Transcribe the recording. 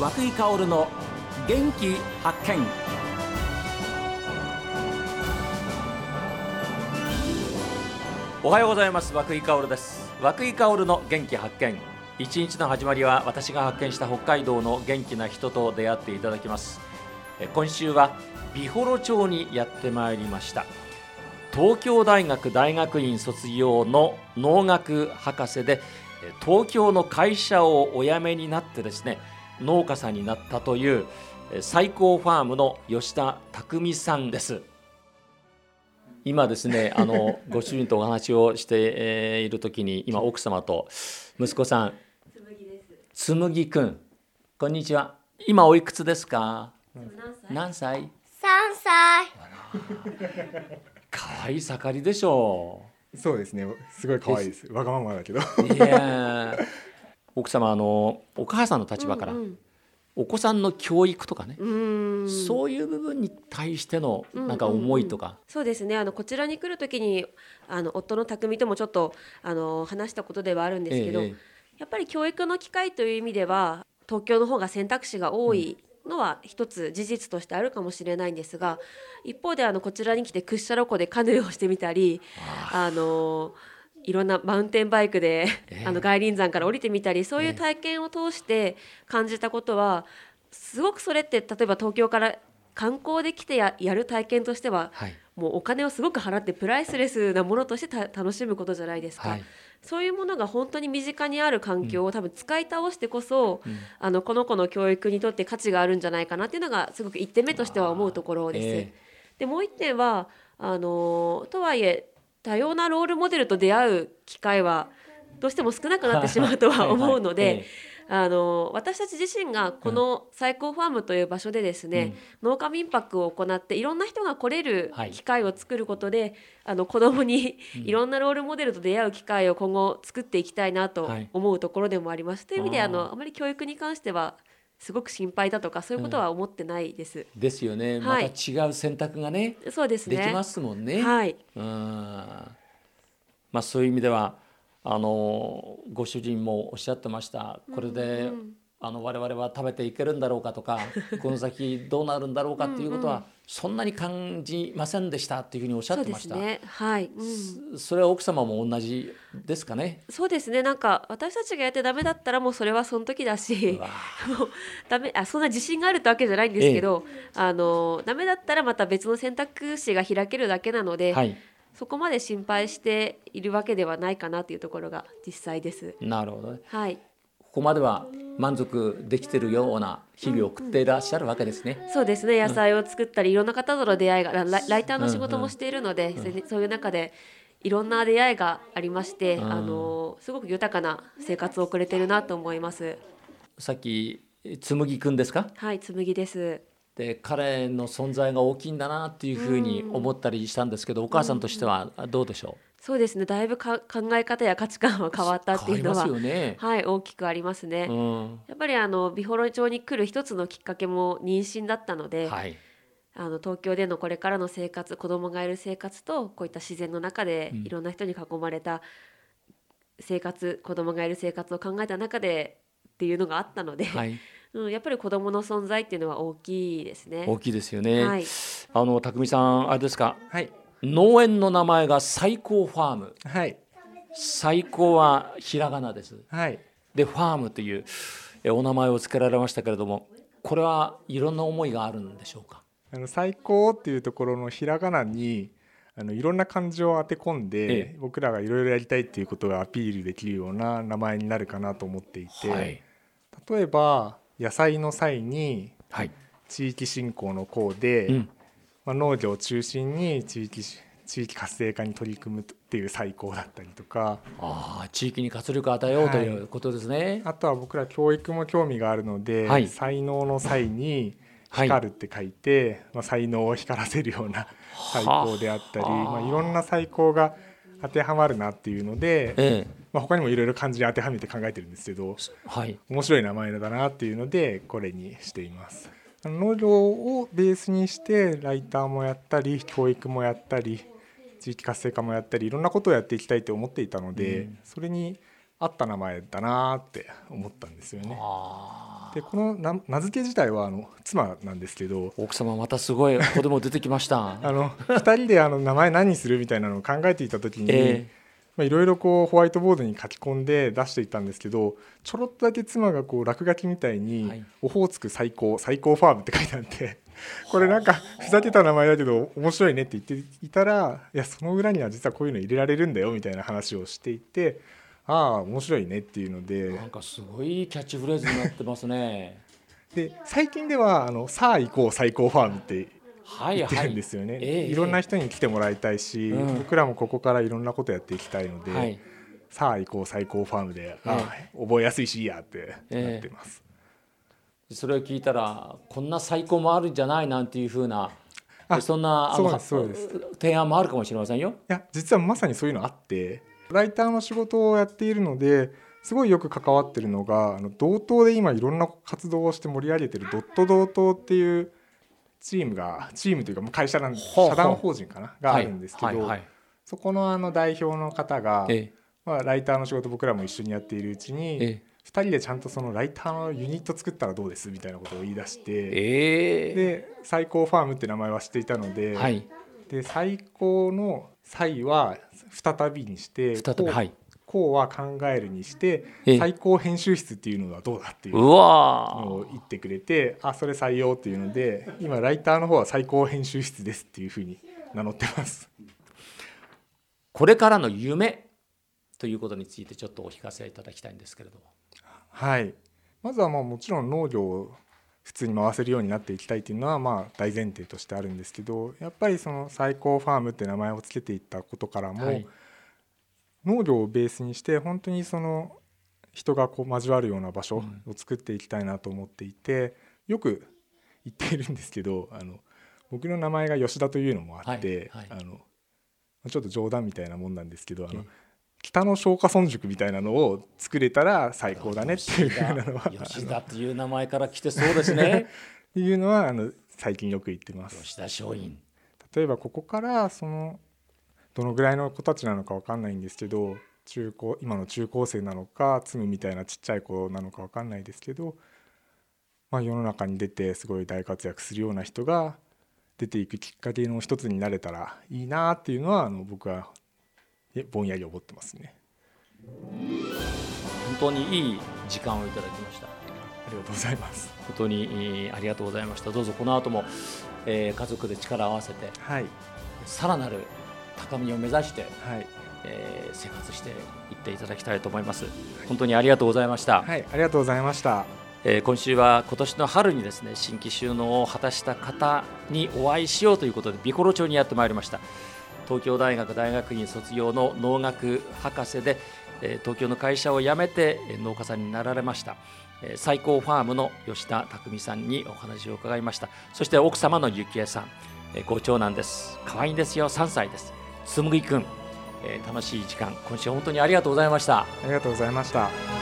和久井薫の元気発見。おはようございます。和久井薫です。和久井薫の元気発見。一日の始まりは私が発見した北海道の元気な人と出会っていただきます。今週は美幌町にやってまいりました。東京大学大学院卒業の農学博士で東京の会社をお辞めになってですね農家さんになったというえ最高ファームの吉田匠さんです。今ですねあの ご主人とお話をしてえーいる時に今奥様と息子さん。つむぎくん。こんにちは。今おいくつですか？何歳？三歳。可愛い盛りでしょそうですね。すごい可愛いです。わがままだけど。ういやー 奥様あのお母さんの立場から、うんお子さんの教育とかね、うん。そういう部分に対してのなんか思いとか、そうですね。あのこちらに来る時にあの夫の匠ともちょっとあの話したことではあるんですけど、ええやっぱり教育の機会という意味では東京の方が選択肢が多いのは一つ事実としてあるかもしれないんですが一方であのこちらに来て屈斜路湖でカヌーをしてみたりあのいろんなマウンテンバイクで、ええ。あの外輪山から降りてみたりそういう体験を通して感じたことはすごくそれって例えば東京から観光で来てややる体験としてははい。もうお金をすごく払ってプライスレスなものとしてた楽しむことじゃないですか、はい。そういうものが本当に身近にある環境を多分使い倒してこそ、あのこの子の教育にとって価値があるんじゃないかなっていうのがすごく1点目としては思うところです。ええ。でもう1点はあのとはいえ多様なロールモデルと出会う機会はどうしても少なくなってしまうとは思うので。あの私たち自身がこの最高ファームという場所でですね、農家民泊を行っていろんな人が来れるはい。機会を作ることで、あの子供にいろんなロールモデルと出会う機会を今後作っていきたいなとはい。思うところでもあります。という意味であのあまり教育に関してはすごく心配だとかそういうことは思ってないです。ですよね、はいまた違う選択がねそうですね。できますもんね。はい。うんまあそういう意味ではあのご主人もおっしゃってましたこれで、あの我々は食べていけるんだろうかとか この先どうなるんだろうかっていうことはそんなに感じませんでしたっていうふうにおっしゃってました。ですね。はい。うん。それは奥様も同じですかね？そうですね。なんか私たちがやってダメだったらもうそれはその時だしもうダメあそんな自信があるってわけじゃないんですけど、あのダメだったらまた別の選択肢が開けるだけなので、はい、そこまで心配しているわけではないかなというところが実際です。なるほどね。はい。ここまでは満足できてるような日々を送っていらっしゃるわけですね。そうですね。野菜を作ったり、いろんな方との出会いがラライターの仕事もしているので、それでそういう中でいろんな出会いがありまして、んあのすごく豊かな生活を送れてるなと思います。さっきつむぎくんですか？はい、紬です。で彼の存在が大きいんだなっていうふうに思ったりしたんですけど、お母さんとしてはどうでしょそうですね。だいぶか考え方や価値観は変わったうっていうのは、ね。はい、大きくありますね。うんやっぱりあの美幌町に来る一つのきっかけも妊娠だったので、はい、あの東京でのこれからの生活子供がいる生活とこういった自然の中でいろんな人に囲まれた生活、子供がいる生活を考えた中でっていうのがあったので、はい、うん、やっぱり子供の存在っていうのは大きいですね。大きいですよね。はい、あの匠さんあれですか？はい。農園の名前が最高ファーム。はい。最高はひらがなです。はい。でファームというえお名前を付けられましたけれどもこれはいろんな思いがあるんでしょうか？あの最高っていうところのひらがなにあのいろんな漢字を当て込んで、ええ。僕らがいろいろやりたいっていうことがアピールできるような名前になるかなと思っていて、はい。例えば野菜の際にはい、地域振興の項で、うん、まあ、農業を中心に地域し地域活性化に取り組むっていう最高だったりとか。ああ地域に活力を与えようということですね。あとは僕ら教育も興味があるので、はい。才能の際にはい。光るって書いて、まあ、才能を光らせるような最高であったり、はあ。まあ、いろんな最高が当てはまるなっていうので、えまあ、他にもいろいろ漢字に当てはめて考えてるんですけどえ、はい。面白い名前だなっていうのでこれにしています。農業をベースにしてライターもやったり教育もやったり地域活性化もやったりいろんなことをやっていきたいと思っていたので、それに合った名前だなって思ったんですよね。あでこの名名付け自体はあの妻なんですけど奥様またすごい子供出てきました。あの2人であの名前何にするみたいなのを考えていた時に、えまあ、いろいろこうホワイトボードに書き込んで出していったんですけどちょろっとだけ妻がこう落書きみたいにはい「オホーツク最高最高ファーム」って書いてあって これなんかふざけた名前だけど面白いねって言っていたらいやその裏には実はこういうの入れられるんだよみたいな話をしていてああ面白いねっていうので。なんかすごいキャッチフレーズになってますね。で最近ではあの「さあ行こう最高ファーム」ってはい言ってはいるんですよね、ええいろんな人に来てもらいたいし、うん。僕らもここからいろんなことやっていきたいので、はい。さあ行こう最高ファームで、ああ覚えやすいしいいやってなってます、それを聞いたらこんな最高もあるんじゃないなんていうふうなあそんな提案もあるかもしれませんよ。いや実はまさにそういうのあってライターの仕事をやっているのですごいよく関わってるのがあの同等で今いろんな活動をして盛り上げてるドット同等っていうチームがチームというかもう会社なんほうほう。社団法人かな？があるんですけど、そこのあの代表の方が、えまあ、ライターの仕事僕らも一緒にやっているうちに、え2人でちゃんとそのライターのユニット作ったらどうですみたいなことを言い出して、ええ。で最高ファームって名前は知っていたので,、はい。で最高の「際」は再びにして再びはいこうは考えるにしてええ最高編集室っていうのはどうだっていううのわを言ってくれてあそれ採用っていうので今ライターの方は最高編集室ですっていうふうに名乗ってます。これからの夢ということについてちょっとお聞かせいただきたいんですけれども。はい、まずはまあもちろん農業を普通に回せるようになっていきたいっていうのはまあ大前提としてあるんですけどやっぱりその最高ファームって名前をつけていったことからも、はい農業をベースにして本当にその人がこう交わるような場所を作っていきたいなと思っていて、よく言っているんですけどあの僕の名前が吉田というのもあって、はいはいあのちょっと冗談みたいなもんなんですけどあのええ北の松下村塾みたいなのを作れたら最高だねっていうふうなのは吉田という名前から来てそうですね。いうのはあの最近よく言ってます。吉田松陰。例えばここからそのどのぐらいの子たちなのかわかんないんですけど中高今の中高生なのかツムみたいなちっちゃい子なのかわかんないですけど、まあ、世の中に出てすごい大活躍するような人が出ていくきっかけの一つになれたらいいなっていうのはあの僕はえぼんやり思ってますね。本当にいい時間をいただきました。ありがとうございます。本当にえーありがとうございました。どうぞこの後も、えー家族で力を合わせてはいさらなる高みを目指して、はい。えー生活していっていただきたいと思います。本当にありがとうございました。はいありがとうございました。えー今週は今年の春にですね新規収納を果たした方にお会いしようということで美幌町にやってまいりました。東京大学大学院卒業の農学博士で、えー東京の会社を辞めてえー農家さんになられました。えー最高ファームの吉田匠さんにお話を伺いました。そして奥様の幸恵さん、えーご長男です。可愛いんですよ。3歳ですつむぎくん、えー楽しい時間今週本当にありがとうございましたありがとうございました。